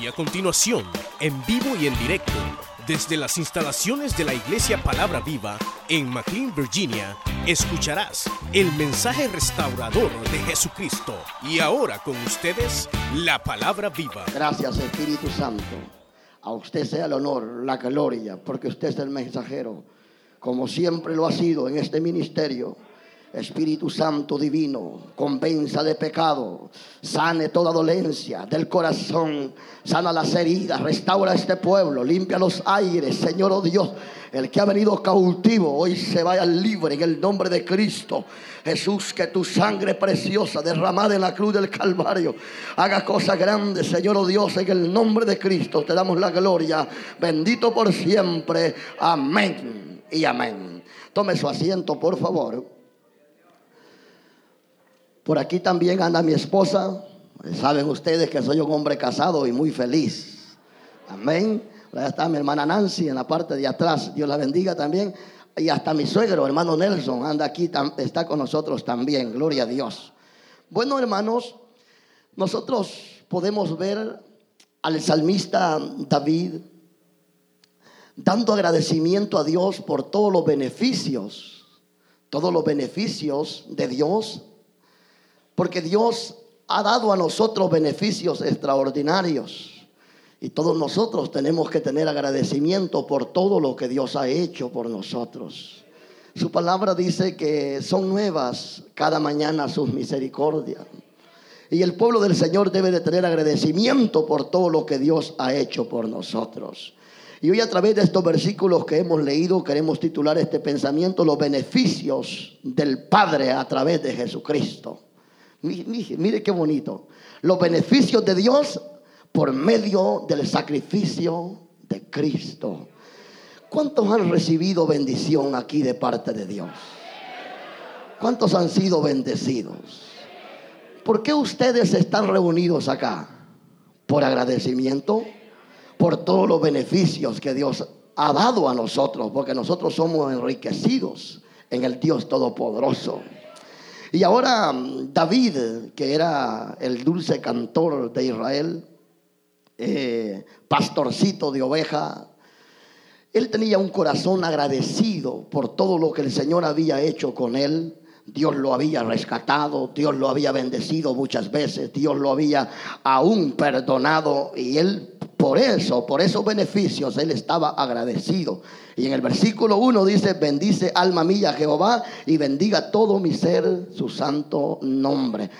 Y a continuación, en vivo y en directo, desde las instalaciones de la Iglesia Palabra Viva en McLean, Virginia, escucharás el mensaje restaurador de Jesucristo. Y ahora con ustedes, la Palabra Viva. Gracias Espíritu Santo. A usted sea el honor, la gloria, porque usted es el mensajero, como siempre lo ha sido en este ministerio. Espíritu Santo divino, convenza de pecado, sane toda dolencia del corazón, sana las heridas, restaura este pueblo, limpia los aires, Señor oh Dios. El que ha venido cautivo hoy se vaya libre en el nombre de Cristo. Jesús, que tu sangre preciosa derramada en la cruz del Calvario haga cosas grandes, Señor oh Dios, en el nombre de Cristo. Te damos la gloria. Bendito por siempre. Amén y amén. Tome su asiento, por favor. Por aquí también anda mi esposa. Saben ustedes que soy un hombre casado y muy feliz. Amén. Allá está mi hermana Nancy en la parte de atrás. Dios la bendiga también. Y hasta mi suegro, hermano Nelson, anda aquí, está con nosotros también. Gloria a Dios. Bueno, hermanos, nosotros podemos ver al salmista David dando agradecimiento a Dios por todos los beneficios, todos los beneficios de Dios porque Dios ha dado a nosotros beneficios extraordinarios. Y todos nosotros tenemos que tener agradecimiento por todo lo que Dios ha hecho por nosotros. Su palabra dice que son nuevas cada mañana sus misericordias. Y el pueblo del Señor debe de tener agradecimiento por todo lo que Dios ha hecho por nosotros. Y hoy a través de estos versículos que hemos leído queremos titular este pensamiento los beneficios del Padre a través de Jesucristo. Mire, qué bonito. Los beneficios de Dios por medio del sacrificio de Cristo. ¿Cuántos han recibido bendición aquí de parte de Dios? ¿Cuántos han sido bendecidos? ¿Por qué ustedes están reunidos acá? Por agradecimiento, por todos los beneficios que Dios ha dado a nosotros, porque nosotros somos enriquecidos en el Dios Todopoderoso. Y ahora mm, David, que era el dulce cantor de Israel, eh, pastorcito de oveja, él tenía un corazón agradecido por todo lo que el Señor había hecho con él. Dios lo había rescatado, Dios lo había bendecido muchas veces, Dios lo había aún perdonado y él por eso, por esos beneficios, él estaba agradecido. Y en el versículo 1 dice, bendice alma mía Jehová y bendiga todo mi ser su santo nombre.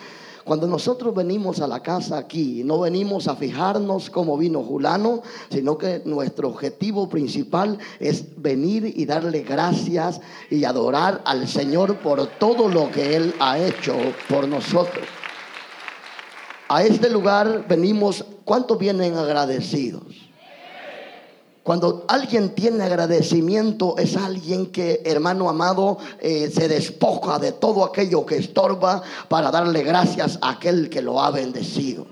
Cuando nosotros venimos a la casa aquí, no venimos a fijarnos cómo vino Julano, sino que nuestro objetivo principal es venir y darle gracias y adorar al Señor por todo lo que Él ha hecho por nosotros. A este lugar venimos, ¿cuántos vienen agradecidos? Cuando alguien tiene agradecimiento es alguien que, hermano amado, eh, se despoja de todo aquello que estorba para darle gracias a aquel que lo ha bendecido.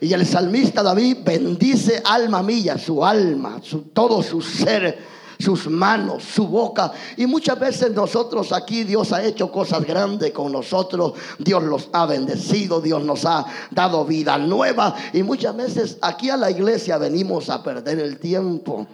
Y el salmista David bendice alma mía, su alma, su, todo su ser sus manos, su boca. Y muchas veces nosotros aquí Dios ha hecho cosas grandes con nosotros. Dios los ha bendecido, Dios nos ha dado vida nueva. Y muchas veces aquí a la iglesia venimos a perder el tiempo.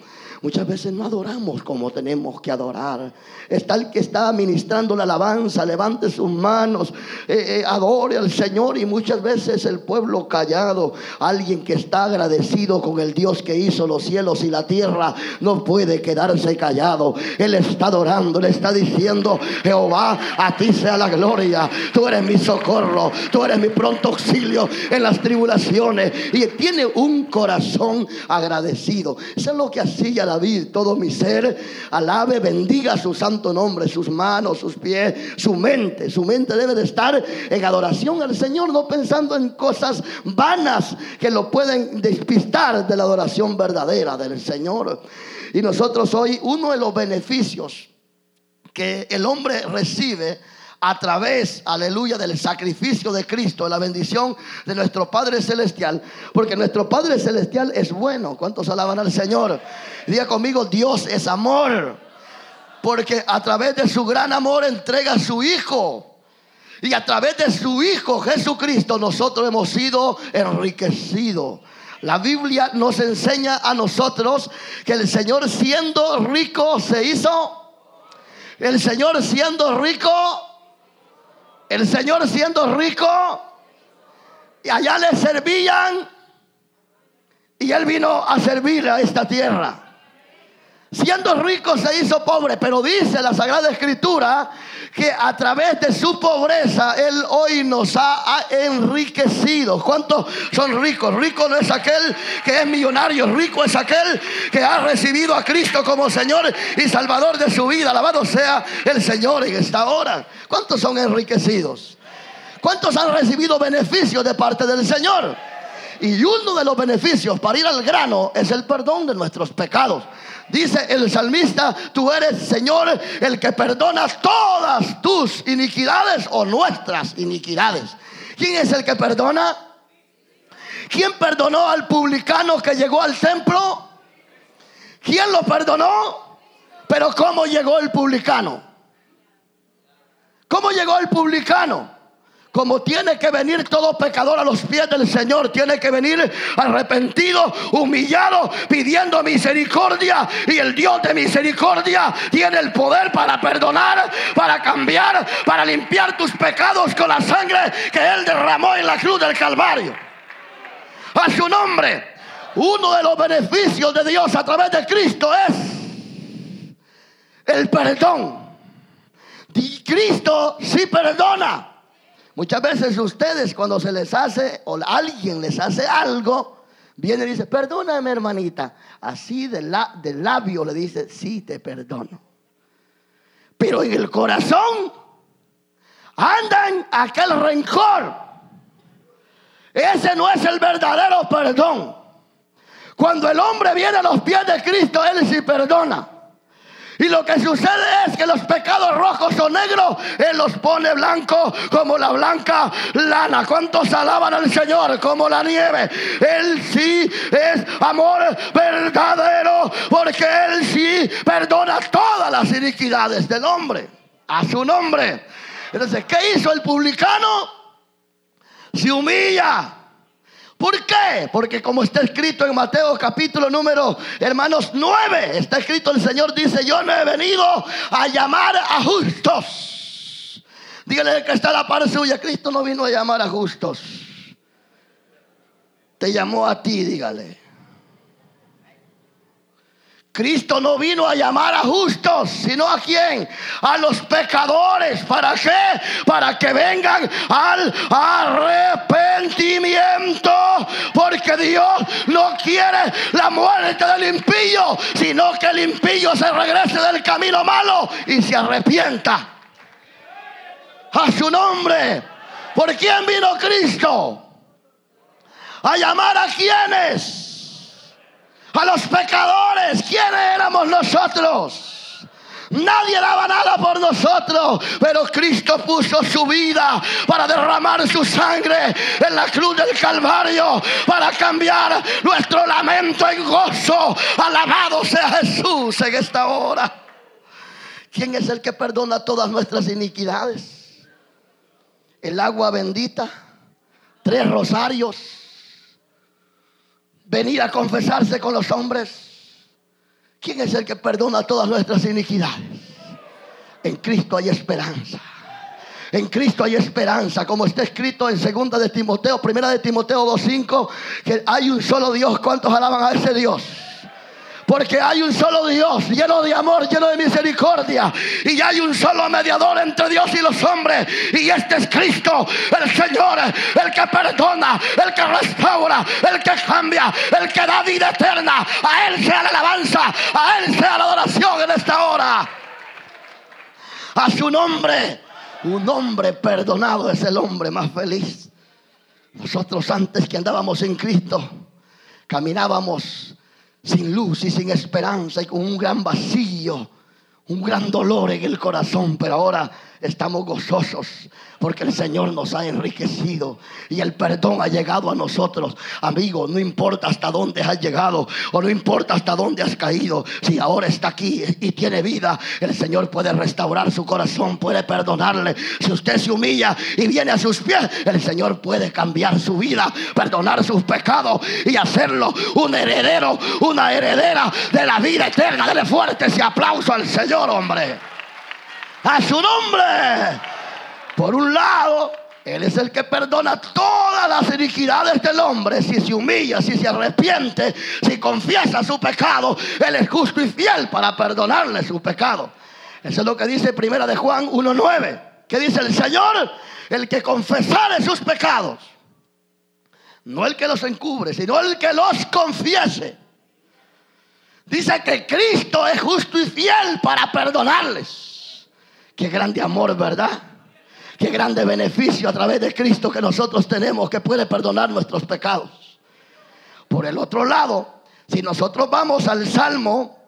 Muchas veces no adoramos como tenemos que adorar. Está el que está ministrando la alabanza, levante sus manos, eh, eh, adore al Señor y muchas veces el pueblo callado, alguien que está agradecido con el Dios que hizo los cielos y la tierra, no puede quedarse callado. Él está adorando, le está diciendo, Jehová, a ti sea la gloria, tú eres mi socorro, tú eres mi pronto auxilio en las tribulaciones. Y tiene un corazón agradecido. Eso es lo que hacía la David, todo mi ser, alabe, bendiga su santo nombre, sus manos, sus pies, su mente. Su mente debe de estar en adoración al Señor, no pensando en cosas vanas que lo pueden despistar de la adoración verdadera del Señor. Y nosotros hoy, uno de los beneficios que el hombre recibe, a través, aleluya, del sacrificio de Cristo, la bendición de nuestro Padre Celestial, porque nuestro Padre Celestial es bueno. ¿Cuántos alaban al Señor? Diga conmigo, Dios es amor, porque a través de su gran amor entrega a su Hijo. Y a través de su Hijo Jesucristo nosotros hemos sido enriquecidos. La Biblia nos enseña a nosotros que el Señor siendo rico se hizo. El Señor siendo rico. El Señor siendo rico. Y allá le servían. Y él vino a servir a esta tierra. Siendo rico se hizo pobre, pero dice la Sagrada Escritura que a través de su pobreza Él hoy nos ha, enriquecido. ¿Cuántos son ricos? Rico no es aquel que es millonario, rico es aquel que ha recibido a Cristo como Señor y Salvador de su vida. Alabado sea el Señor en esta hora. ¿Cuántos son enriquecidos? ¿Cuántos han recibido beneficios de parte del Señor? Y uno de los beneficios para ir al grano es el perdón de nuestros pecados. Dice el salmista, tú eres Señor el que perdonas todas tus iniquidades o nuestras iniquidades. ¿Quién es el que perdona? ¿Quién perdonó al publicano que llegó al templo? ¿Quién lo perdonó? Pero ¿cómo llegó el publicano? ¿Cómo llegó el publicano? Como tiene que venir todo pecador a los pies del Señor, tiene que venir arrepentido, humillado, pidiendo misericordia. Y el Dios de misericordia tiene el poder para perdonar, para cambiar, para limpiar tus pecados con la sangre que Él derramó en la cruz del Calvario. A su nombre, uno de los beneficios de Dios a través de Cristo es el perdón. Cristo sí perdona. Muchas veces ustedes cuando se les hace o alguien les hace algo, viene y dice, perdóname hermanita. Así del, la, labio le dice, sí, te perdono. Pero en el corazón andan aquel rencor. Ese no es el verdadero perdón. Cuando el hombre viene a los pies de Cristo, Él sí perdona. Y lo que sucede es que los pecados rojos o negros, Él los pone blanco como la blanca lana. ¿Cuántos alaban al Señor como la nieve? Él sí es amor verdadero porque Él sí perdona todas las iniquidades del hombre. A su nombre. Entonces, ¿qué hizo el publicano? Se humilla ¿Por qué? Porque como está escrito en Mateo capítulo número, hermanos, 9, está escrito el Señor dice, yo no he venido a llamar a justos. Dígale que está la par suya, Cristo no vino a llamar a justos. Te llamó a ti, dígale. Cristo no vino a llamar a justos, sino a quién? A los pecadores. ¿Para qué? Para que vengan al arrepentimiento. Porque Dios no quiere la muerte del impío, sino que el impío se regrese del camino malo y se arrepienta. A su nombre. ¿Por quién vino Cristo? A llamar a quienes a los pecadores. ¿Quiénes éramos nosotros? Nadie daba nada por nosotros, pero Cristo puso su vida para derramar su sangre en la cruz del Calvario, para cambiar nuestro lamento en gozo. Alabado sea Jesús en esta hora. ¿Quién es el que perdona todas nuestras iniquidades? El agua bendita, tres rosarios venir a confesarse con los hombres. ¿Quién es el que perdona todas nuestras iniquidades? En Cristo hay esperanza. En Cristo hay esperanza, como está escrito en segunda de Timoteo, primera de Timoteo 2:5, que hay un solo Dios. ¿Cuántos alaban a ese Dios? Porque hay un solo Dios, lleno de amor, lleno de misericordia. Y hay un solo mediador entre Dios y los hombres. Y este es Cristo, el Señor, el que perdona, el que restaura, el que cambia, el que da vida eterna. A Él sea la alabanza, a Él sea la adoración en esta hora. A su nombre, un hombre perdonado es el hombre más feliz. Nosotros antes que andábamos en Cristo, caminábamos sin luz y sin esperanza y con un gran vacío, un gran dolor en el corazón, pero ahora estamos gozosos porque el Señor nos ha enriquecido y el perdón ha llegado a nosotros. Amigo, no importa hasta dónde has llegado o no importa hasta dónde has caído, si ahora está aquí y tiene vida, el Señor puede restaurar su corazón, puede perdonarle. Si usted se humilla y viene a sus pies, el Señor puede cambiar su vida, perdonar sus pecados y hacerlo un heredero, una heredera de la vida eterna. Dele fuerte ese aplauso al Señor, hombre. A su nombre. Por un lado, Él es el que perdona todas las iniquidades del hombre si se humilla, si se arrepiente, si confiesa su pecado. Él es justo y fiel para perdonarle su pecado. Eso es lo que dice Primera de Juan 1.9. Que dice el Señor, el que confesare sus pecados. No el que los encubre, sino el que los confiese. Dice que Cristo es justo y fiel para perdonarles. Qué grande amor, ¿verdad? Qué grande beneficio a través de Cristo que nosotros tenemos que puede perdonar nuestros pecados. Por el otro lado, si nosotros vamos al Salmo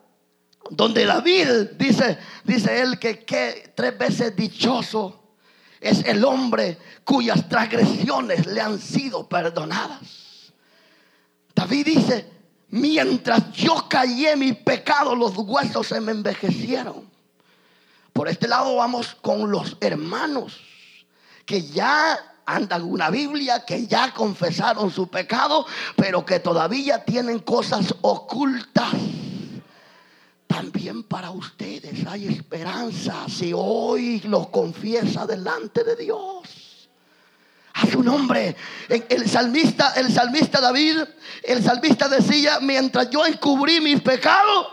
donde David dice, dice él que, que tres veces dichoso es el hombre cuyas transgresiones le han sido perdonadas. David dice, mientras yo callé mi pecado, los huesos se me envejecieron. Por este lado vamos con los hermanos que ya andan una Biblia, que ya confesaron su pecado, pero que todavía tienen cosas ocultas. También para ustedes hay esperanza si hoy lo confiesa delante de Dios. A su nombre, el salmista, el salmista David, el salmista decía, mientras yo encubrí mis pecados,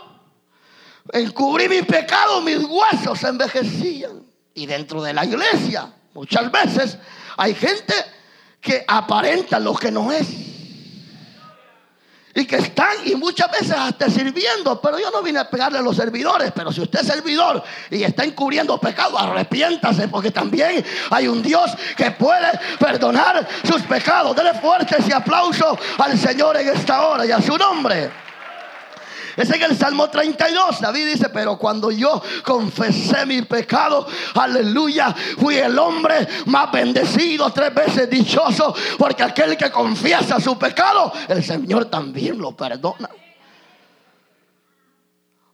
encubrí mis pecados, mis huesos se envejecían. Y dentro de la iglesia, Muchas veces hay gente que aparenta lo que no es. Y que están y muchas veces hasta sirviendo. Pero yo no vine a pegarle a los servidores. Pero si usted es servidor y está encubriendo pecado, arrepiéntase. Porque también hay un Dios que puede perdonar sus pecados. Dele fuerte ese aplauso al Señor en esta hora y a su nombre. Es en el Salmo 32. David dice, pero cuando yo confesé mi pecado, aleluya, fui el hombre más bendecido, tres veces dichoso, porque aquel que confiesa su pecado, el Señor también lo perdona.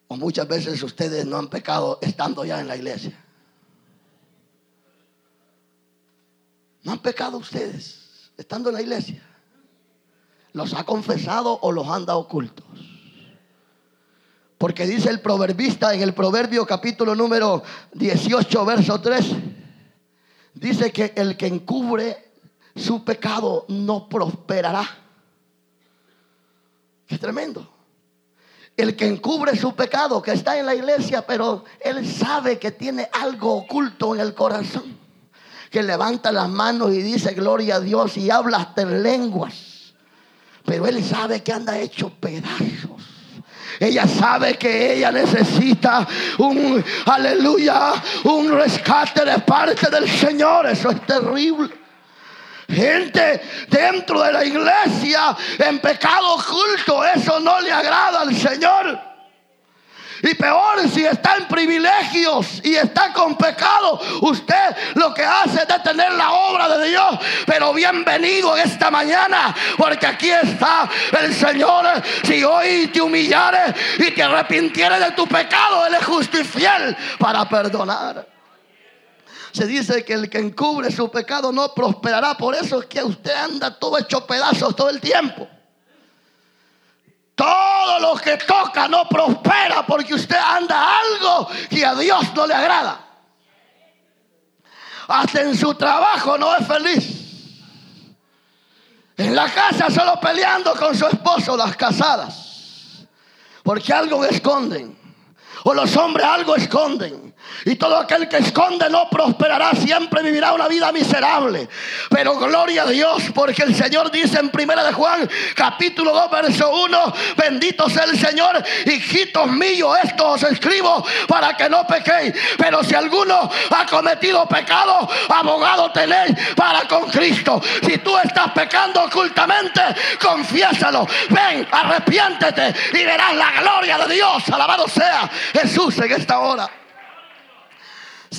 O muchas veces ustedes no han pecado estando ya en la iglesia. No han pecado ustedes estando en la iglesia. ¿Los ha confesado o los han dado ocultos? Porque dice el proverbista en el proverbio capítulo número 18, verso 3, dice que el que encubre su pecado no prosperará. Qué tremendo. El que encubre su pecado, que está en la iglesia, pero él sabe que tiene algo oculto en el corazón. Que levanta las manos y dice gloria a Dios y habla hasta en lenguas. Pero él sabe que anda hecho pedazos. Ella sabe que ella necesita un, aleluya, un rescate de parte del Señor. Eso es terrible. Gente dentro de la iglesia en pecado oculto, eso no le agrada al Señor. Y peor si está en privilegios y está con pecado, usted lo que hace es detener la obra de Dios. Pero bienvenido en esta mañana, porque aquí está el Señor. Si hoy te humillares y te arrepintieres de tu pecado, Él es justo y fiel para perdonar. Se dice que el que encubre su pecado no prosperará. Por eso es que usted anda todo hecho pedazos todo el tiempo. Todo lo que toca no prospera porque usted anda algo que a Dios no le agrada. Hasta en su trabajo no es feliz. En la casa solo peleando con su esposo, las casadas. Porque algo esconden. O los hombres algo esconden. Y todo aquel que esconde no prosperará, siempre vivirá una vida miserable. Pero gloria a Dios, porque el Señor dice en primera de Juan, capítulo 2, verso 1, bendito sea el Señor, hijitos míos, esto os escribo para que no pequéis. Pero si alguno ha cometido pecado, abogado tenéis para con Cristo. Si tú estás pecando ocultamente, confiésalo. Ven, arrepiéntete y verás la gloria de Dios. Alabado sea Jesús en esta hora.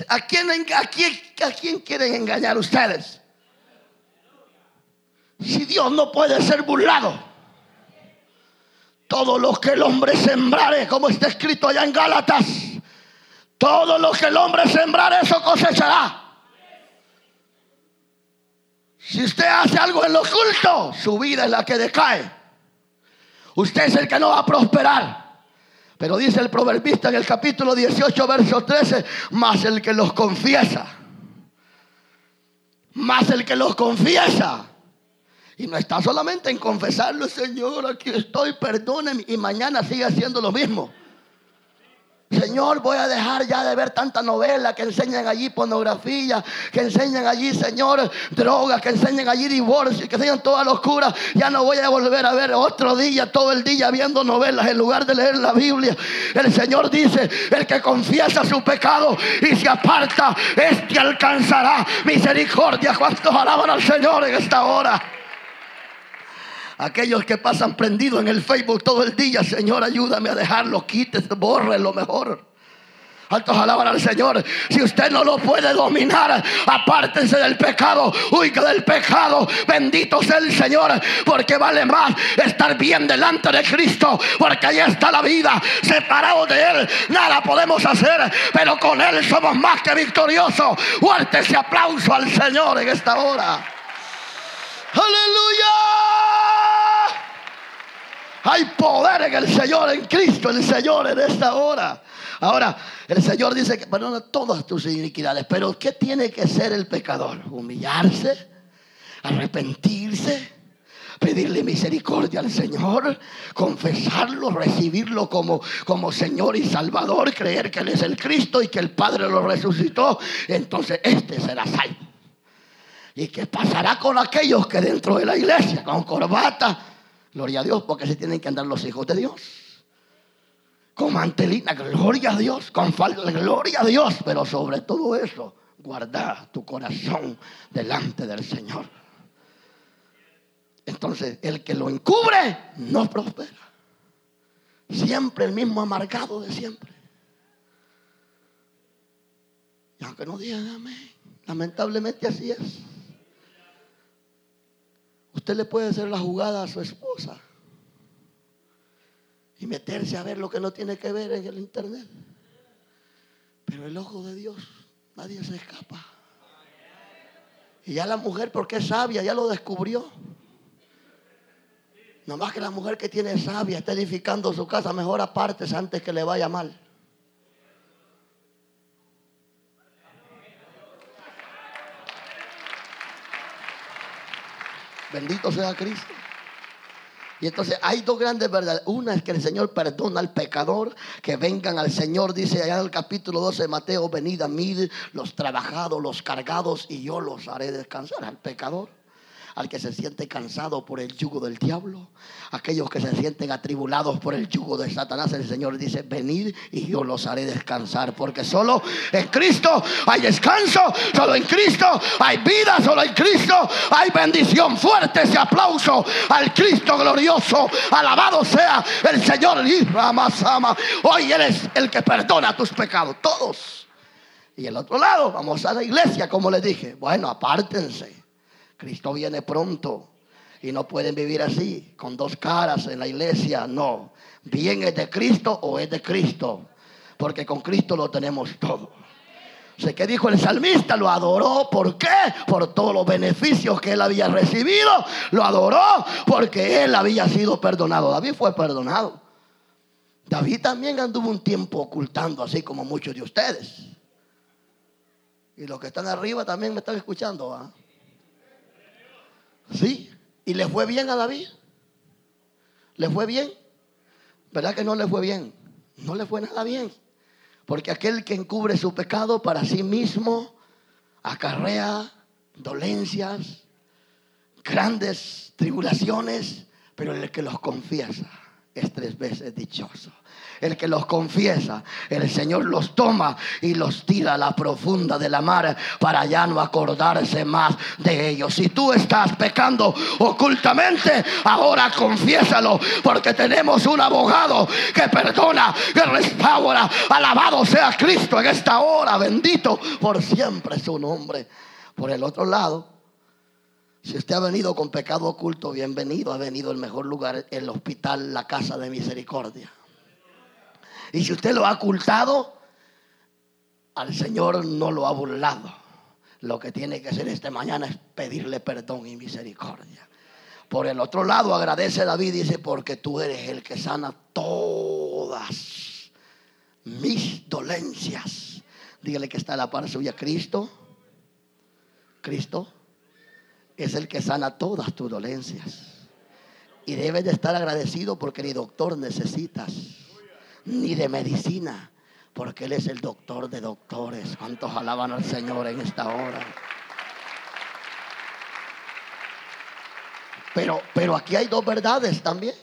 ¿A quién, a, quién, ¿A quién quieren engañar ustedes? Si Dios no puede ser burlado. Todo lo que el hombre sembrare, como está escrito allá en Gálatas, todo lo que el hombre sembrare, eso cosechará. Si usted hace algo en lo oculto, su vida es la que decae. Usted es el que no va a prosperar. Pero dice el proverbista en el capítulo 18, verso 13, más el que los confiesa. Más el que los confiesa. Y no está solamente en confesarlo, Señor, aquí estoy, perdóneme. Y mañana sigue haciendo lo mismo. Señor, voy a dejar ya de ver tanta novela que enseñan allí pornografía, que enseñan allí, Señor, drogas, que enseñan allí divorcio, que enseñan toda locura. Ya no voy a volver a ver otro día, todo el día viendo novelas en lugar de leer la Biblia. El Señor dice, el que confiesa su pecado y se aparta, este alcanzará misericordia. ¿Cuántos alaban al Señor en esta hora? Aquellos que pasan prendidos en el Facebook todo el día, Señor, ayúdame a dejarlo, quítese, borre lo mejor. Altos alaban al Señor. Si usted no lo puede dominar, apártense del pecado. Huiga del pecado. Bendito sea el Señor. Porque vale más estar bien delante de Cristo. Porque ahí está la vida. Separados de Él, nada podemos hacer. Pero con Él somos más que victoriosos. Fuerte ese aplauso al Señor en esta hora. Aleluya. Hay poder en el Señor, en Cristo, el Señor en esta hora. Ahora, el Señor dice que perdona todas tus iniquidades. Pero ¿qué tiene que ser el pecador? Humillarse, arrepentirse, pedirle misericordia al Señor, confesarlo, recibirlo como, como Señor y Salvador, creer que Él es el Cristo y que el Padre lo resucitó. Entonces, este será salvo. ¿Y qué pasará con aquellos que dentro de la iglesia, con corbata, Gloria a Dios, porque se tienen que andar los hijos de Dios. Con mantelina, gloria a Dios. Con falda, gloria a Dios. Pero sobre todo eso, guarda tu corazón delante del Señor. Entonces, el que lo encubre no prospera. Siempre el mismo amargado de siempre. Y aunque no digan amén, lamentablemente así es. Usted le puede hacer la jugada a su esposa y meterse a ver lo que no tiene que ver en el internet. Pero el ojo de Dios, nadie se escapa. Y ya la mujer, porque es sabia, ya lo descubrió. No más que la mujer que tiene sabia está edificando su casa, mejor aparte antes que le vaya mal. Bendito sea Cristo. Y entonces hay dos grandes verdades. Una es que el Señor perdona al pecador, que vengan al Señor, dice allá en el capítulo 12 de Mateo, venid a mí los trabajados, los cargados, y yo los haré descansar al pecador al que se siente cansado por el yugo del diablo, aquellos que se sienten atribulados por el yugo de Satanás, el Señor dice, venid y yo los haré descansar, porque solo en Cristo hay descanso, solo en Cristo hay vida, solo en Cristo hay bendición. Fuerte ese aplauso al Cristo glorioso, alabado sea el Señor ama. Hoy Él es el que perdona tus pecados, todos. Y el otro lado, vamos a la iglesia, como le dije. Bueno, apártense. Cristo viene pronto y no pueden vivir así, con dos caras en la iglesia. No, bien es de Cristo o es de Cristo, porque con Cristo lo tenemos todo. Sé que dijo el salmista, lo adoró. ¿Por qué? Por todos los beneficios que él había recibido. Lo adoró porque él había sido perdonado. David fue perdonado. David también anduvo un tiempo ocultando, así como muchos de ustedes. Y los que están arriba también me están escuchando. ¿ah? Sí, y le fue bien a David. ¿Le fue bien? ¿Verdad que no le fue bien? No le fue nada bien. Porque aquel que encubre su pecado para sí mismo acarrea dolencias, grandes tribulaciones, pero el que los confiesa es tres veces dichoso. El que los confiesa, el Señor los toma y los tira a la profunda de la mar para ya no acordarse más de ellos. Si tú estás pecando ocultamente, ahora confiésalo, porque tenemos un abogado que perdona, que restaura. Alabado sea Cristo en esta hora, bendito por siempre su nombre. Por el otro lado, si usted ha venido con pecado oculto, bienvenido. Ha venido el mejor lugar, el hospital, la casa de misericordia. Y si usted lo ha ocultado, al Señor no lo ha burlado. Lo que tiene que hacer esta mañana es pedirle perdón y misericordia. Por el otro lado, agradece David, dice, porque tú eres el que sana todas mis dolencias. Dígale que está la par suya, Cristo. Cristo es el que sana todas tus dolencias. Y debes de estar agradecido porque ni doctor necesitas, ni de medicina, porque Él es el doctor de doctores. ¿Cuántos alaban al Señor en esta hora? Pero, pero aquí hay dos verdades también.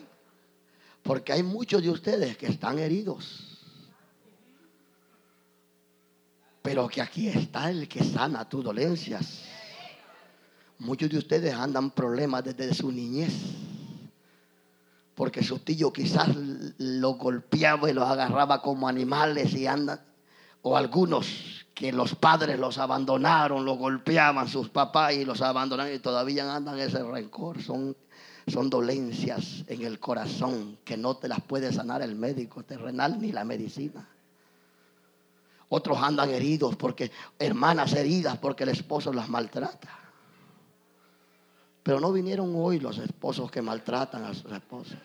Porque hay muchos de ustedes que están heridos. Pero que aquí está el que sana tus dolencias. Muchos de ustedes andan problemas desde su niñez. Porque su tío quizás lo golpeaba y los agarraba como animales y andan. O algunos que los padres los abandonaron, los golpeaban sus papás y los abandonaron y todavía andan ese rencor. Son, son dolencias en el corazón que no te las puede sanar el médico terrenal ni la medicina. Otros andan heridos porque, hermanas heridas porque el esposo las maltrata. Pero no vinieron hoy los esposos que maltratan a sus esposas.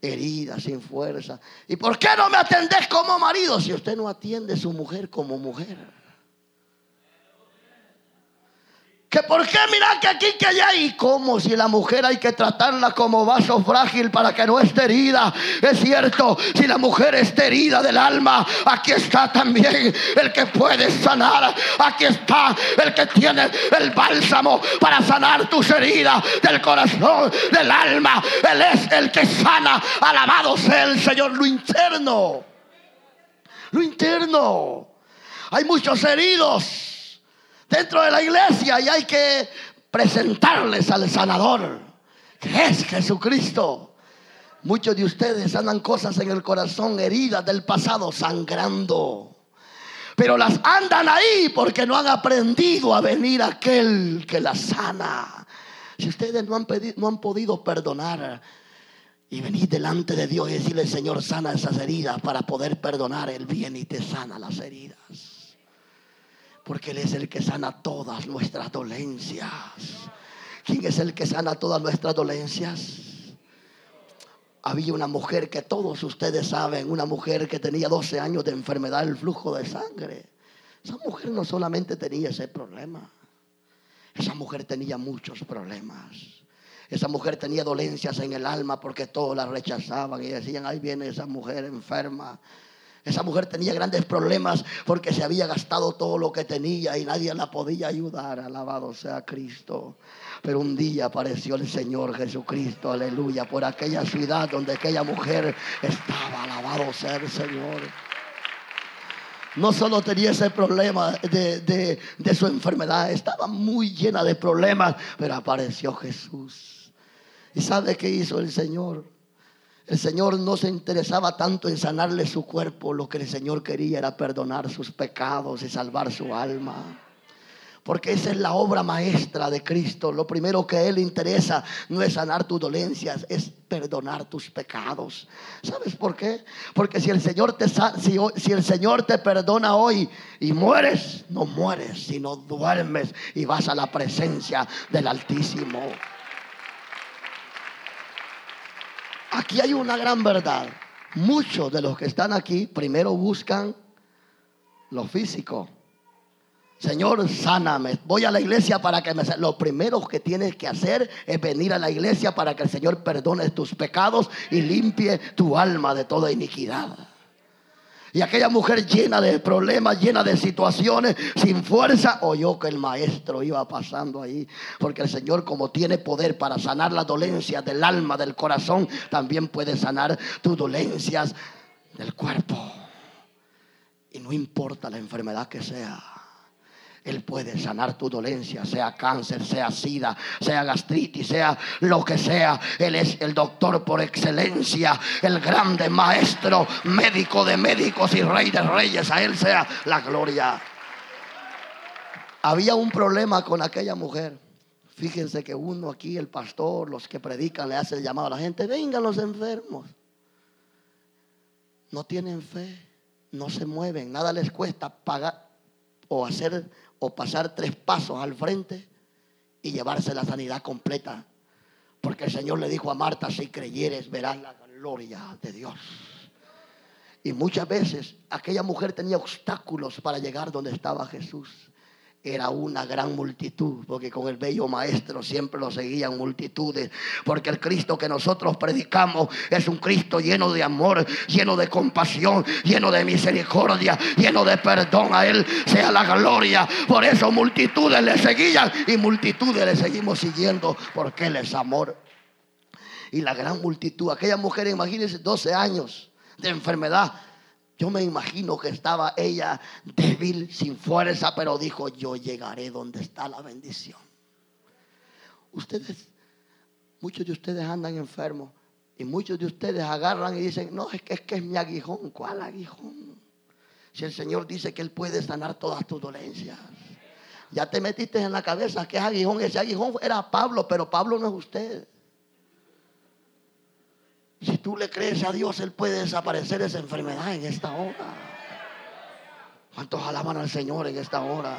Heridas, sin fuerza. ¿Y por qué no me atendés como marido si usted no atiende a su mujer como mujer? Que por qué mira que aquí que allá y como si la mujer hay que tratarla como vaso frágil para que no esté herida. Es cierto, si la mujer está herida del alma, aquí está también el que puede sanar. Aquí está el que tiene el bálsamo para sanar tus heridas del corazón, del alma. Él es el que sana. Alabado sea el Señor, lo interno. Lo interno. Hay muchos heridos dentro de la iglesia y hay que presentarles al sanador, que es Jesucristo. Muchos de ustedes andan cosas en el corazón, heridas del pasado, sangrando. Pero las andan ahí porque no han aprendido a venir aquel que las sana. Si ustedes no han, no han podido perdonar y venir delante de Dios y decirle, Señor, sana esas heridas para poder perdonar, el bien y te sana las heridas. Porque Él es el que sana todas nuestras dolencias. ¿Quién es el que sana todas nuestras dolencias? Había una mujer que todos ustedes saben, una mujer que tenía 12 años de enfermedad del flujo de sangre. Esa mujer no solamente tenía ese problema, esa mujer tenía muchos problemas. Esa mujer tenía dolencias en el alma porque todos la rechazaban y decían, ahí viene esa mujer enferma. Esa mujer tenía grandes problemas porque se había gastado todo lo que tenía y nadie la podía ayudar. Alabado sea Cristo. Pero un día apareció el Señor Jesucristo, aleluya, por aquella ciudad donde aquella mujer estaba. Alabado sea el Señor. No solo tenía ese problema de, de su enfermedad, estaba muy llena de problemas, pero apareció Jesús. ¿Y sabe qué hizo el Señor? El Señor no se interesaba tanto en sanarle su cuerpo, lo que el Señor quería era perdonar sus pecados y salvar su alma. Porque esa es la obra maestra de Cristo. Lo primero que a Él interesa no es sanar tus dolencias, es perdonar tus pecados. ¿Sabes por qué? Porque si el Señor te, si el Señor te perdona hoy y mueres, no mueres, sino duermes y vas a la presencia del Altísimo. Aquí hay una gran verdad. Muchos de los que están aquí primero buscan lo físico. Señor, sáname. Voy a la iglesia para que me... Lo primero que tienes que hacer es venir a la iglesia para que el Señor perdone tus pecados y limpie tu alma de toda iniquidad. Y aquella mujer llena de problemas, llena de situaciones, sin fuerza, oyó que el maestro iba pasando ahí. Porque el Señor, como tiene poder para sanar las dolencias del alma, del corazón, también puede sanar tus dolencias del cuerpo. Y no importa la enfermedad que sea. Él puede sanar tu dolencia, sea cáncer, sea sida, sea gastritis, sea lo que sea. Él es el doctor por excelencia, el grande maestro, médico de médicos y rey de reyes. A Él sea la gloria. Había un problema con aquella mujer. Fíjense que uno aquí, el pastor, los que predican, le hace el llamado a la gente, vengan los enfermos. No tienen fe, no se mueven, nada les cuesta pagar o hacer o pasar tres pasos al frente y llevarse la sanidad completa. Porque el Señor le dijo a Marta, si creyeres verás la gloria de Dios. Y muchas veces aquella mujer tenía obstáculos para llegar donde estaba Jesús era una gran multitud, porque con el bello maestro siempre lo seguían multitudes, porque el Cristo que nosotros predicamos es un Cristo lleno de amor, lleno de compasión, lleno de misericordia, lleno de perdón. A Él sea la gloria. Por eso multitudes le seguían y multitudes le seguimos siguiendo, porque Él es amor. Y la gran multitud, aquella mujer, imagínense, 12 años de enfermedad yo me imagino que estaba ella débil, sin fuerza, pero dijo, yo llegaré donde está la bendición. Ustedes, muchos de ustedes andan enfermos y muchos de ustedes agarran y dicen, no, es que es, que es mi aguijón. ¿Cuál aguijón? Si el Señor dice que Él puede sanar todas tus dolencias. Ya te metiste en la cabeza que es aguijón. Ese aguijón era Pablo, pero Pablo no es usted. Si tú le crees a Dios, Él puede desaparecer esa enfermedad en esta hora. ¿Cuántos alaban al Señor en esta hora?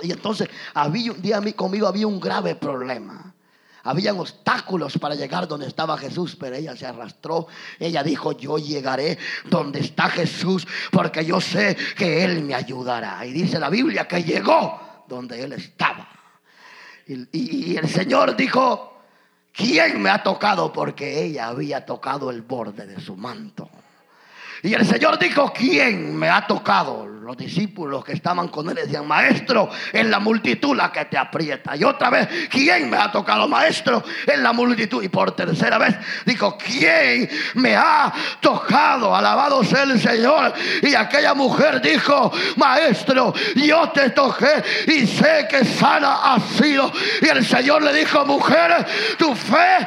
Y entonces, había un día conmigo había un grave problema. Habían obstáculos para llegar donde estaba Jesús, pero ella se arrastró. Ella dijo, yo llegaré donde está Jesús, porque yo sé que Él me ayudará. Y dice la Biblia que llegó donde Él estaba. Y, y el Señor dijo, ¿Quién me ha tocado? Porque ella había tocado el borde de su manto. Y el Señor dijo, ¿quién me ha tocado? Los discípulos que estaban con él decían, maestro, en la multitud la que te aprieta. Y otra vez, ¿quién me ha tocado, maestro? En la multitud. Y por tercera vez dijo, ¿quién me ha tocado? Alabado sea el Señor. Y aquella mujer dijo, maestro, yo te toqué y sé que sana has sido. Y el Señor le dijo, mujer, tu fe,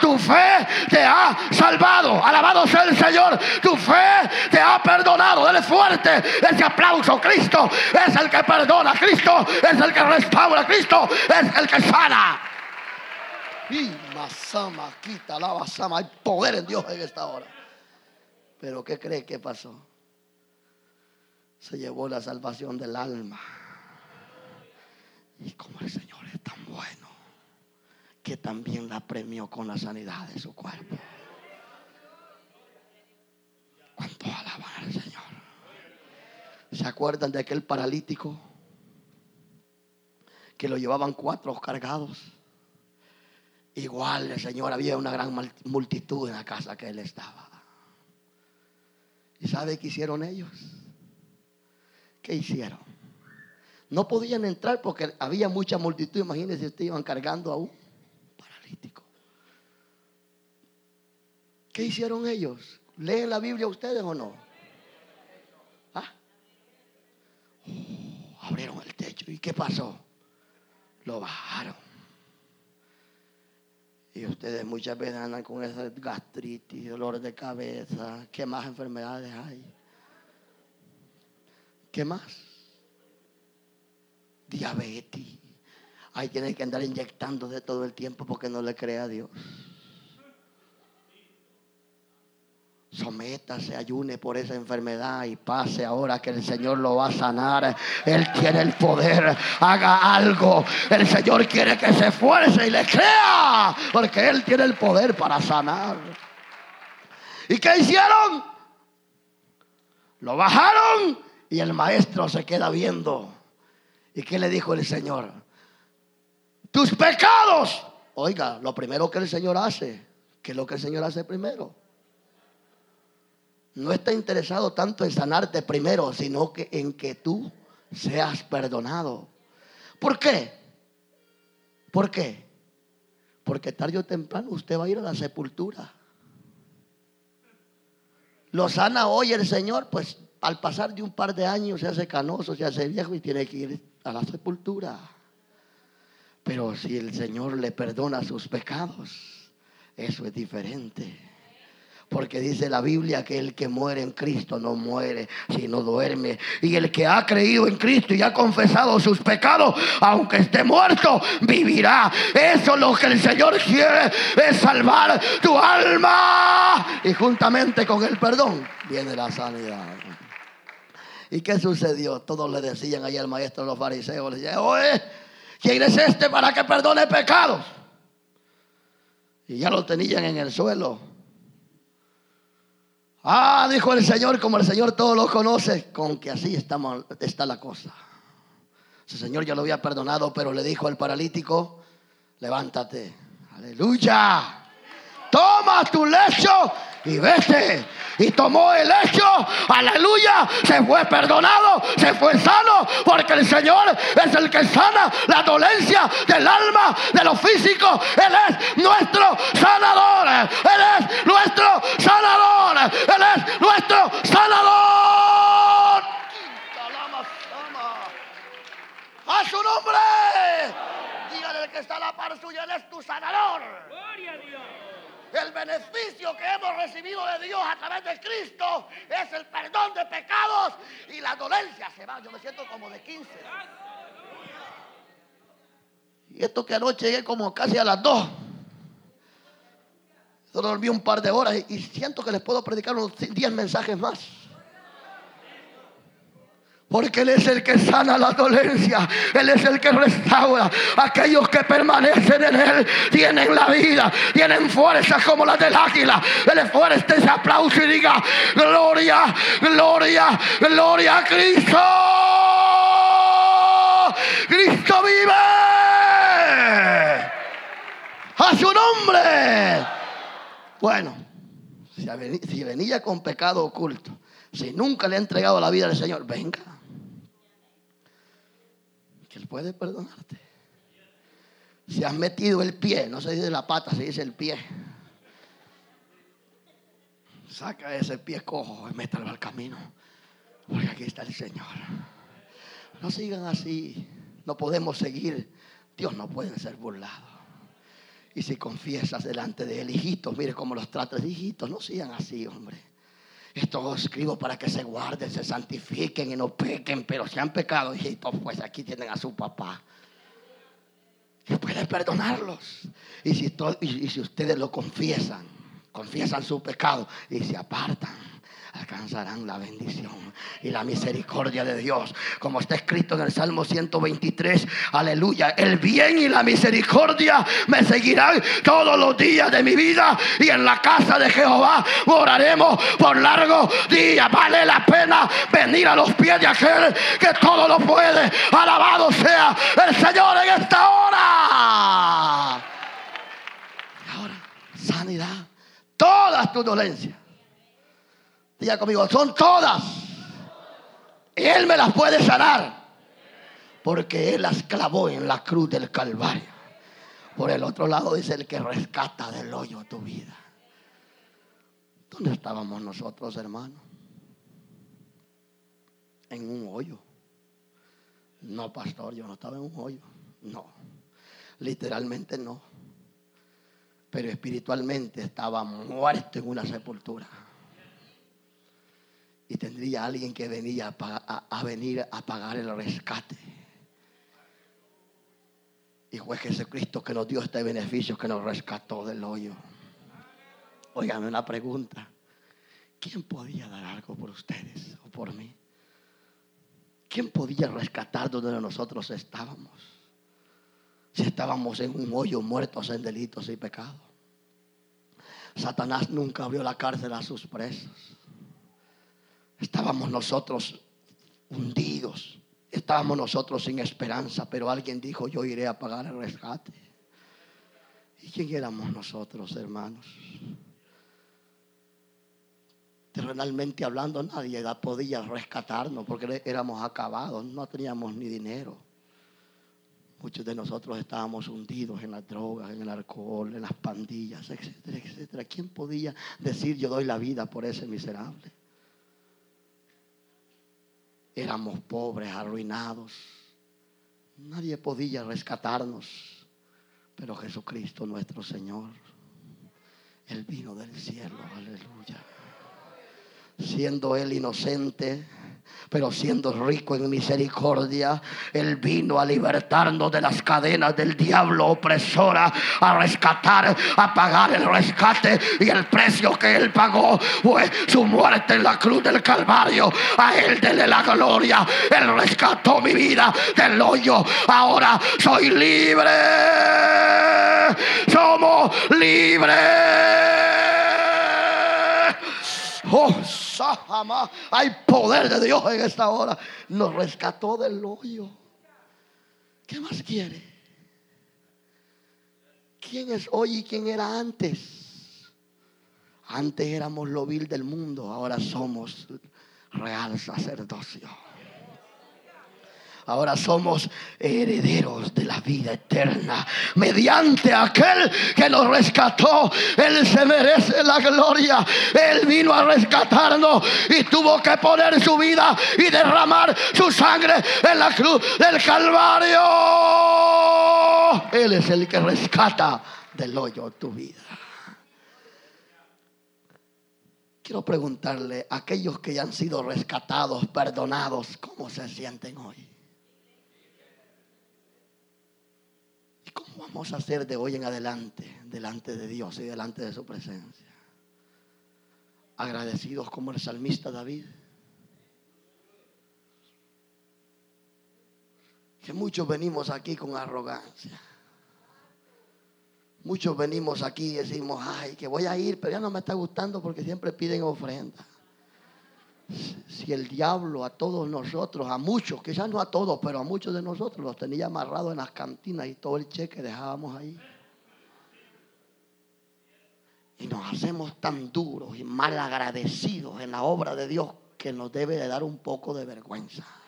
tu fe te ha salvado. Alabado sea el Señor. Tu fe te ha perdonado. Dele fuerte ese aplauso. Cristo es el que perdona. Cristo es el que restaura. Cristo es el que sana. Y masama, quita la basama. Hay poder en Dios en esta hora. Pero ¿qué cree que pasó? Se llevó la salvación del alma. Y como el Señor es tan bueno, que también la premió con la sanidad de su cuerpo. ¿Cuánto alaban al Señor? ¿Se acuerdan de aquel paralítico? Que lo llevaban cuatro cargados. Igual el Señor había una gran multitud en la casa que él estaba. ¿Y sabe qué hicieron ellos? ¿Qué hicieron? No podían entrar porque había mucha multitud. Imagínense, ustedes iban cargando a un paralítico. ¿Qué hicieron ellos? ¿Leen la Biblia ustedes o no? ¿Ah? Oh, abrieron el techo. ¿Y qué pasó? Lo bajaron. Y ustedes muchas veces andan con esa gastritis, dolores de cabeza. ¿Qué más enfermedades hay? ¿Qué más? Diabetes. Ahí tienen que andar inyectando de todo el tiempo porque no le cree a Dios. Sométase, ayune por esa enfermedad y pase ahora que el Señor lo va a sanar. Él tiene el poder. Haga algo. El Señor quiere que se esfuerce y le crea. Porque Él tiene el poder para sanar. ¿Y qué hicieron? Lo bajaron y el maestro se queda viendo. ¿Y qué le dijo el Señor? Tus pecados. Oiga, lo primero que el Señor hace, ¿qué es lo que el Señor hace primero? No está interesado tanto en sanarte primero, sino que en que tú seas perdonado. ¿Por qué? ¿Por qué? Porque tarde o temprano usted va a ir a la sepultura. Lo sana hoy el Señor, pues al pasar de un par de años se hace canoso, se hace viejo y tiene que ir a la sepultura. Pero si el Señor le perdona sus pecados, eso es diferente. Porque dice la Biblia que el que muere en Cristo no muere, sino duerme. Y el que ha creído en Cristo y ha confesado sus pecados, aunque esté muerto, vivirá. Eso es lo que el Señor quiere, es salvar tu alma. Y juntamente con el perdón viene la sanidad. ¿Y qué sucedió? Todos le decían ahí al maestro de los fariseos, le decían, ¿quién es este para que perdone pecados? Y ya lo tenían en el suelo. Ah, dijo el Señor, como el Señor todo lo conoce, con que así está la cosa. El Señor ya lo había perdonado, pero le dijo al paralítico, levántate, aleluya, toma tu lecho y vete. Y tomó el hecho, aleluya, se fue perdonado, se fue sano, porque el Señor es el que sana la dolencia del alma, de lo físico. Él es nuestro sanador, Él es nuestro sanador, Él es nuestro sanador. A su nombre. Dígale que está a la par suya, Él es tu sanador. Gloria a Dios. El beneficio que hemos recibido de Dios a través de Cristo es el perdón de pecados y la dolencia se va. Yo me siento como de 15. Y esto que anoche llegué como casi a las 2. Solo dormí un par de horas y siento que les puedo predicar unos 10 mensajes más. Porque Él es el que sana la dolencia. Él es el que restaura. Aquellos que permanecen en Él tienen la vida. Tienen fuerza como la del águila. Él fuerte ese aplauso y diga, gloria, gloria, gloria a Cristo. Cristo vive. A su nombre. Bueno, si venía con pecado oculto, si nunca le ha entregado la vida al Señor, venga que Él puede perdonarte. Si has metido el pie, no se dice la pata, se dice el pie. Saca ese pie cojo y métalo al camino. Porque aquí está el Señor. No sigan así. No podemos seguir. Dios no puede ser burlado. Y si confiesas delante de él, hijitos, mire cómo los tratas, hijitos, no sigan así, hombre. Esto escribo para que se guarden, se santifiquen y no pequen, pero si han pecado, hijitos, pues aquí tienen a su papá. Que puede perdonarlos. Y si, y si ustedes lo confiesan, confiesan su pecado y se apartan alcanzarán la bendición y la misericordia de Dios. Como está escrito en el Salmo 123, aleluya, el bien y la misericordia me seguirán todos los días de mi vida y en la casa de Jehová oraremos por largo día. Vale la pena venir a los pies de aquel que todo lo puede. Alabado sea el Señor en esta hora. Ahora, sanidad. Todas tus dolencias Diga conmigo, son todas. Y Él me las puede sanar. Porque Él las clavó en la cruz del Calvario. Por el otro lado dice el que rescata del hoyo tu vida. ¿Dónde estábamos nosotros, hermanos? En un hoyo. No, pastor, yo no estaba en un hoyo. No. Literalmente no. Pero espiritualmente estaba muerto en una sepultura y tendría alguien que venía a, venir a pagar el rescate. Y fue Jesucristo que nos dio este beneficio, que nos rescató del hoyo. Óigame una pregunta. ¿Quién podía dar algo por ustedes o por mí? ¿Quién podía rescatar donde nosotros estábamos? Si estábamos en un hoyo muertos en delitos y pecados. Satanás nunca abrió la cárcel a sus presos. Estábamos nosotros hundidos. Estábamos nosotros sin esperanza, pero alguien dijo, yo iré a pagar el rescate. ¿Y quién éramos nosotros, hermanos? terrenalmente hablando, nadie podía rescatarnos porque éramos acabados, no teníamos ni dinero. Muchos de nosotros estábamos hundidos en las drogas, en el alcohol, en las pandillas, etcétera, etcétera. ¿Quién podía decir yo doy la vida por ese miserable? Éramos pobres, arruinados. Nadie podía rescatarnos. Pero Jesucristo nuestro Señor, Él vino del cielo, aleluya siendo él inocente, pero siendo rico en misericordia, Él vino a libertarnos de las cadenas del diablo opresora, a rescatar, a pagar el rescate y el precio que Él pagó fue su muerte en la cruz del Calvario. A Él dele la gloria. Él rescató mi vida del hoyo. Ahora soy libre. Somos libres. Oh, hay poder de Dios en esta hora. Nos rescató del hoyo. ¿Qué más quiere? ¿Quién es hoy y quién era antes? Antes éramos lo vil del mundo, ahora somos real sacerdocio. Ahora somos herederos de la vida eterna. Mediante aquel que nos rescató, Él se merece la gloria. Él vino a rescatarnos y tuvo que poner su vida y derramar su sangre en la cruz del Calvario. Él es el que rescata del hoyo tu vida. Quiero preguntarle a aquellos que ya han sido rescatados, perdonados, ¿cómo se sienten hoy? ¿Cómo vamos a hacer de hoy en adelante, delante de Dios y delante de su presencia? Agradecidos como el salmista David. Que muchos venimos aquí con arrogancia. Muchos venimos aquí y decimos, ay, que voy a ir, pero ya no me está gustando porque siempre piden ofrenda si el diablo a todos nosotros, a muchos, quizás no a todos, pero a muchos de nosotros los tenía amarrados en las cantinas y todo el cheque dejábamos ahí. Y nos hacemos tan duros y mal agradecidos en la obra de Dios que nos debe de dar un poco de vergüenza.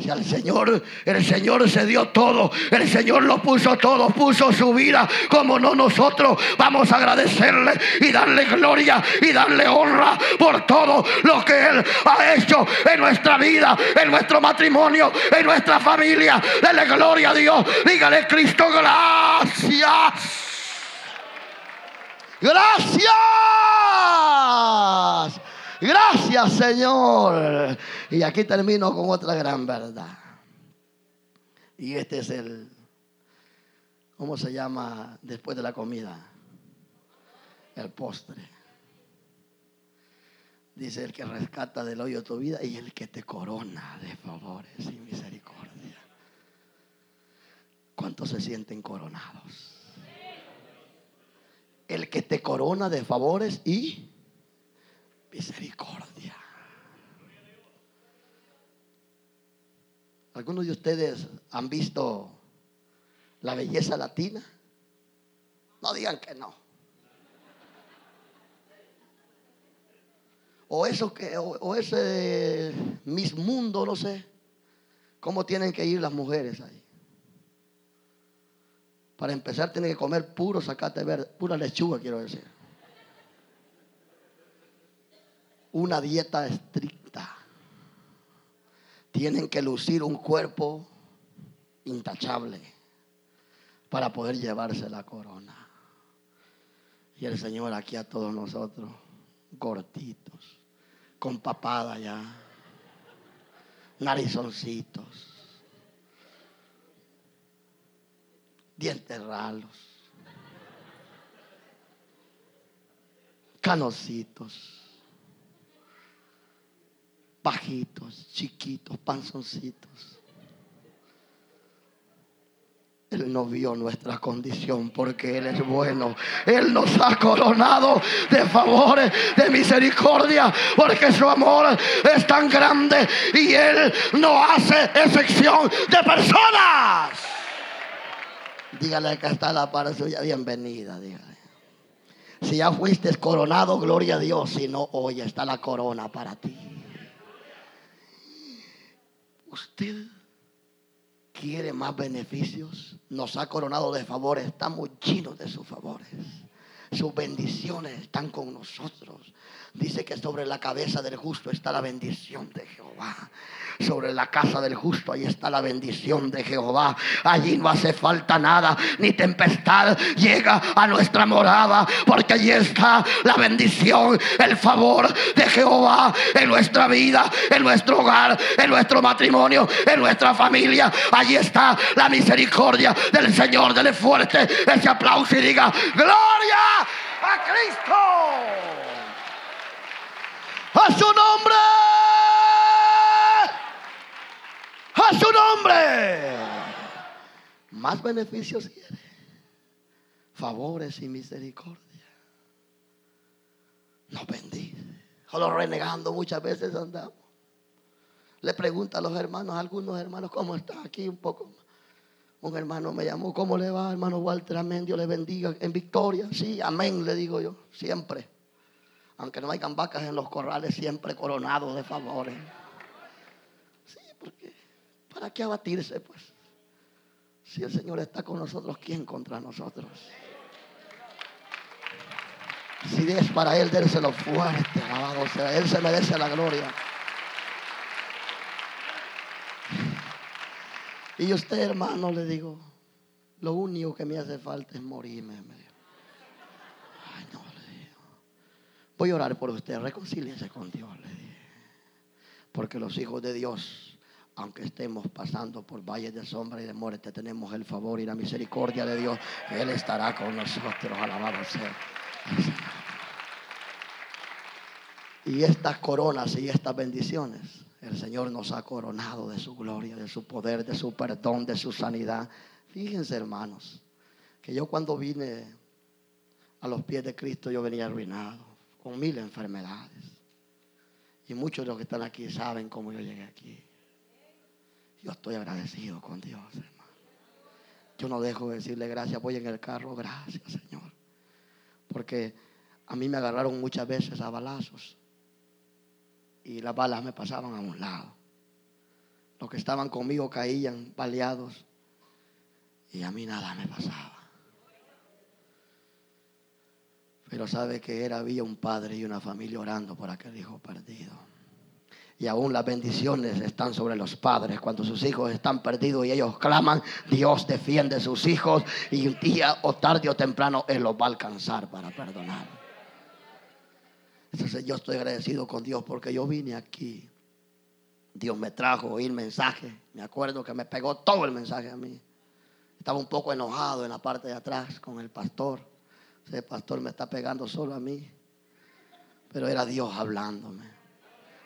Si al Señor, el Señor se dio todo, el Señor lo puso todo, puso su vida, como no nosotros vamos a agradecerle y darle gloria y darle honra por todo lo que Él ha hecho en nuestra vida, en nuestro matrimonio, en nuestra familia. Dele gloria a Dios, dígale Cristo, gracias. Gracias. Gracias Señor. Y aquí termino con otra gran verdad. Y este es el, ¿cómo se llama después de la comida? El postre. Dice el que rescata del hoyo tu vida y el que te corona de favores y misericordia. ¿Cuántos se sienten coronados? El que te corona de favores y misericordia. ¿Algunos de ustedes han visto la belleza latina? No digan que no. O eso que, o, ese mis mundo, no sé. ¿Cómo tienen que ir las mujeres ahí? Para empezar tienen que comer puro sacate verde, pura lechuga, quiero decir una dieta estricta. Tienen que lucir un cuerpo intachable para poder llevarse la corona. Y el Señor aquí a todos nosotros, gorditos, con papada ya, narizoncitos, dientes ralos, canositos bajitos, chiquitos, panzoncitos. Él no vio nuestra condición porque Él es bueno. Él nos ha coronado de favores, de misericordia, porque su amor es tan grande y Él no hace excepción de personas. Dígale que está la para suya, bienvenida, dígale. Si ya fuiste coronado, gloria a Dios. Si no, hoy está la corona para ti. Usted quiere más beneficios. Nos ha coronado de favores. Estamos llenos de sus favores. Sus bendiciones están con nosotros. Dice que sobre la cabeza del justo está la bendición de Jehová. Sobre la casa del justo ahí está la bendición de Jehová. Allí no hace falta nada, ni tempestad llega a nuestra morada, porque allí está la bendición, el favor de Jehová en nuestra vida, en nuestro hogar, en nuestro matrimonio, en nuestra familia. Allí está la misericordia del Señor. Dele fuerte ese aplauso y diga, gloria a Cristo a su nombre. A su nombre. Más beneficios quiere. Favores y misericordia. Nos bendice. Solo renegando muchas veces andamos. Le pregunta a los hermanos, a algunos hermanos, ¿cómo está aquí un poco? Un hermano me llamó, ¿cómo le va, hermano Walter? Amén, Dios le bendiga en victoria. Sí, amén, le digo yo, siempre aunque no hayan vacas en los corrales, siempre coronados de favores. Sí, porque ¿para qué abatirse, pues? Si el Señor está con nosotros, ¿quién contra nosotros? Si es para Él, dérselo fuerte, alabado sea. Él se merece la gloria. Y usted, hermano, le digo, lo único que me hace falta es morirme. Voy a orar por usted, reconcíliese con Dios. Porque los hijos de Dios, aunque estemos pasando por valles de sombra y de muerte, tenemos el favor y la misericordia de Dios. Él estará con nosotros, alabado sea. Y estas coronas y estas bendiciones, el Señor nos ha coronado de su gloria, de su poder, de su perdón, de su sanidad. Fíjense, hermanos, que yo cuando vine a los pies de Cristo, yo venía arruinado con mil enfermedades. Y muchos de los que están aquí saben cómo yo llegué aquí. Yo estoy agradecido con Dios, hermano. Yo no dejo de decirle gracias. Voy en el carro, gracias, Señor. Porque a mí me agarraron muchas veces a balazos. Y las balas me pasaban a un lado. Los que estaban conmigo caían baleados. Y a mí nada me pasaba. Pero sabe que era, había un padre y una familia orando por aquel hijo perdido. Y aún las bendiciones están sobre los padres. Cuando sus hijos están perdidos y ellos claman, Dios defiende a sus hijos y un día o tarde o temprano Él los va a alcanzar para perdonar. Entonces yo estoy agradecido con Dios porque yo vine aquí. Dios me trajo oír mensaje. Me acuerdo que me pegó todo el mensaje a mí. Estaba un poco enojado en la parte de atrás con el pastor. Ese pastor me está pegando solo a mí. Pero era Dios hablándome.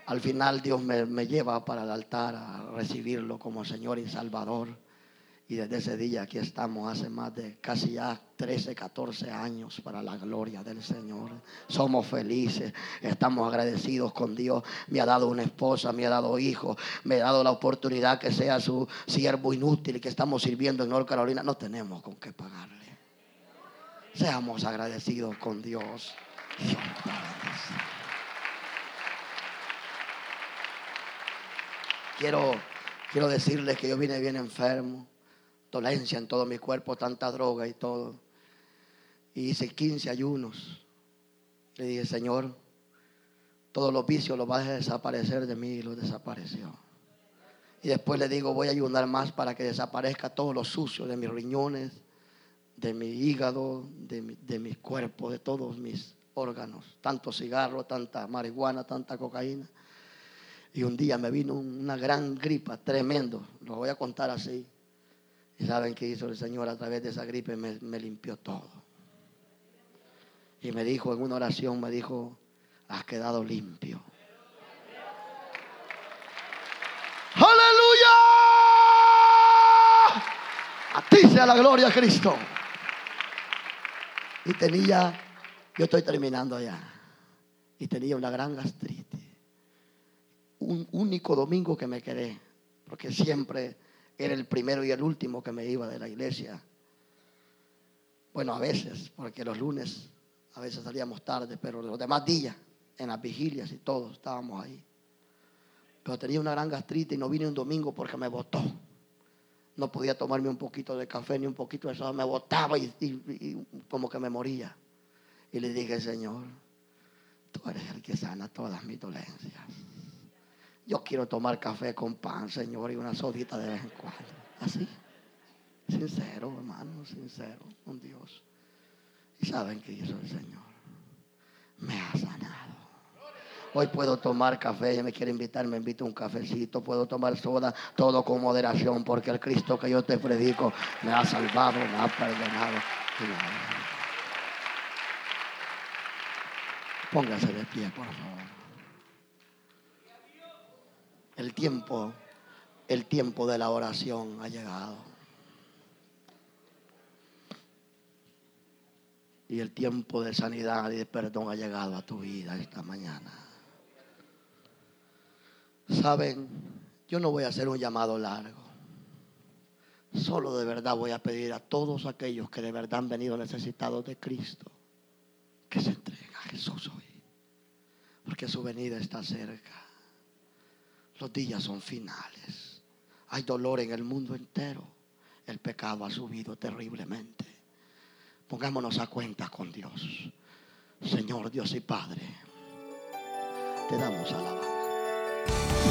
Al final Dios me, lleva para el altar a recibirlo como Señor y Salvador. Y desde ese día aquí estamos hace más de casi ya 13, 14 años para la gloria del Señor. Somos felices, estamos agradecidos con Dios. Me ha dado una esposa, me ha dado hijos, me ha dado la oportunidad que sea su siervo inútil y que estamos sirviendo en North Carolina. No tenemos con qué pagarle. Seamos agradecidos con Dios. Quiero, quiero decirles que yo vine bien enfermo, dolencia en todo mi cuerpo, tanta droga y todo. Y hice 15 ayunos. Le dije, Señor, todos los vicios los vas a desaparecer de mí y los desapareció. Y después le digo, voy a ayudar más para que desaparezca todo lo sucio de mis riñones, de mi hígado, de mi, de cuerpo, de todos mis órganos. Tanto cigarro, tanta marihuana, tanta cocaína. Y un día me vino una gran gripa, tremendo. Lo voy a contar así. Y saben qué hizo el Señor a través de esa gripe, me, me limpió todo. Y me dijo en una oración, me dijo, has quedado limpio. Aleluya. A ti sea la gloria, Cristo. Y tenía, yo estoy terminando ya, y tenía una gran gastritis. Un único domingo que me quedé, porque siempre era el primero y el último que me iba de la iglesia. Bueno, a veces, porque los lunes A veces salíamos tarde, pero los demás días, en las vigilias y todos estábamos ahí. Pero tenía una gran gastrita y no vine un domingo porque me botó. No podía tomarme un poquito de café ni un poquito de soda, me botaba y, y como que me moría. Y le dije, Señor, tú eres el que sana todas mis dolencias. Yo quiero tomar café con pan, Señor, y una sodita de vez en cuando. Así. Sincero, hermano, sincero con Dios. Y saben que hizo el Señor. Me ha sanado. Hoy puedo tomar café, ella me quiere invitar, me invito a un cafecito, puedo tomar soda, todo con moderación, porque el Cristo que yo te predico me ha salvado, me ha perdonado. Póngase de pie, por favor. El tiempo, el tiempo de la oración ha llegado. Y el tiempo de sanidad y de perdón ha llegado a tu vida esta mañana. Saben, yo no voy a hacer un llamado largo. Solo de verdad voy a pedir a todos aquellos que de verdad han venido necesitados de Cristo que se entreguen a Jesús hoy. Porque su venida está cerca. Los días son finales. Hay dolor en el mundo entero. El pecado ha subido terriblemente. Pongámonos a cuenta con Dios. Señor Dios y Padre, te damos alabanza.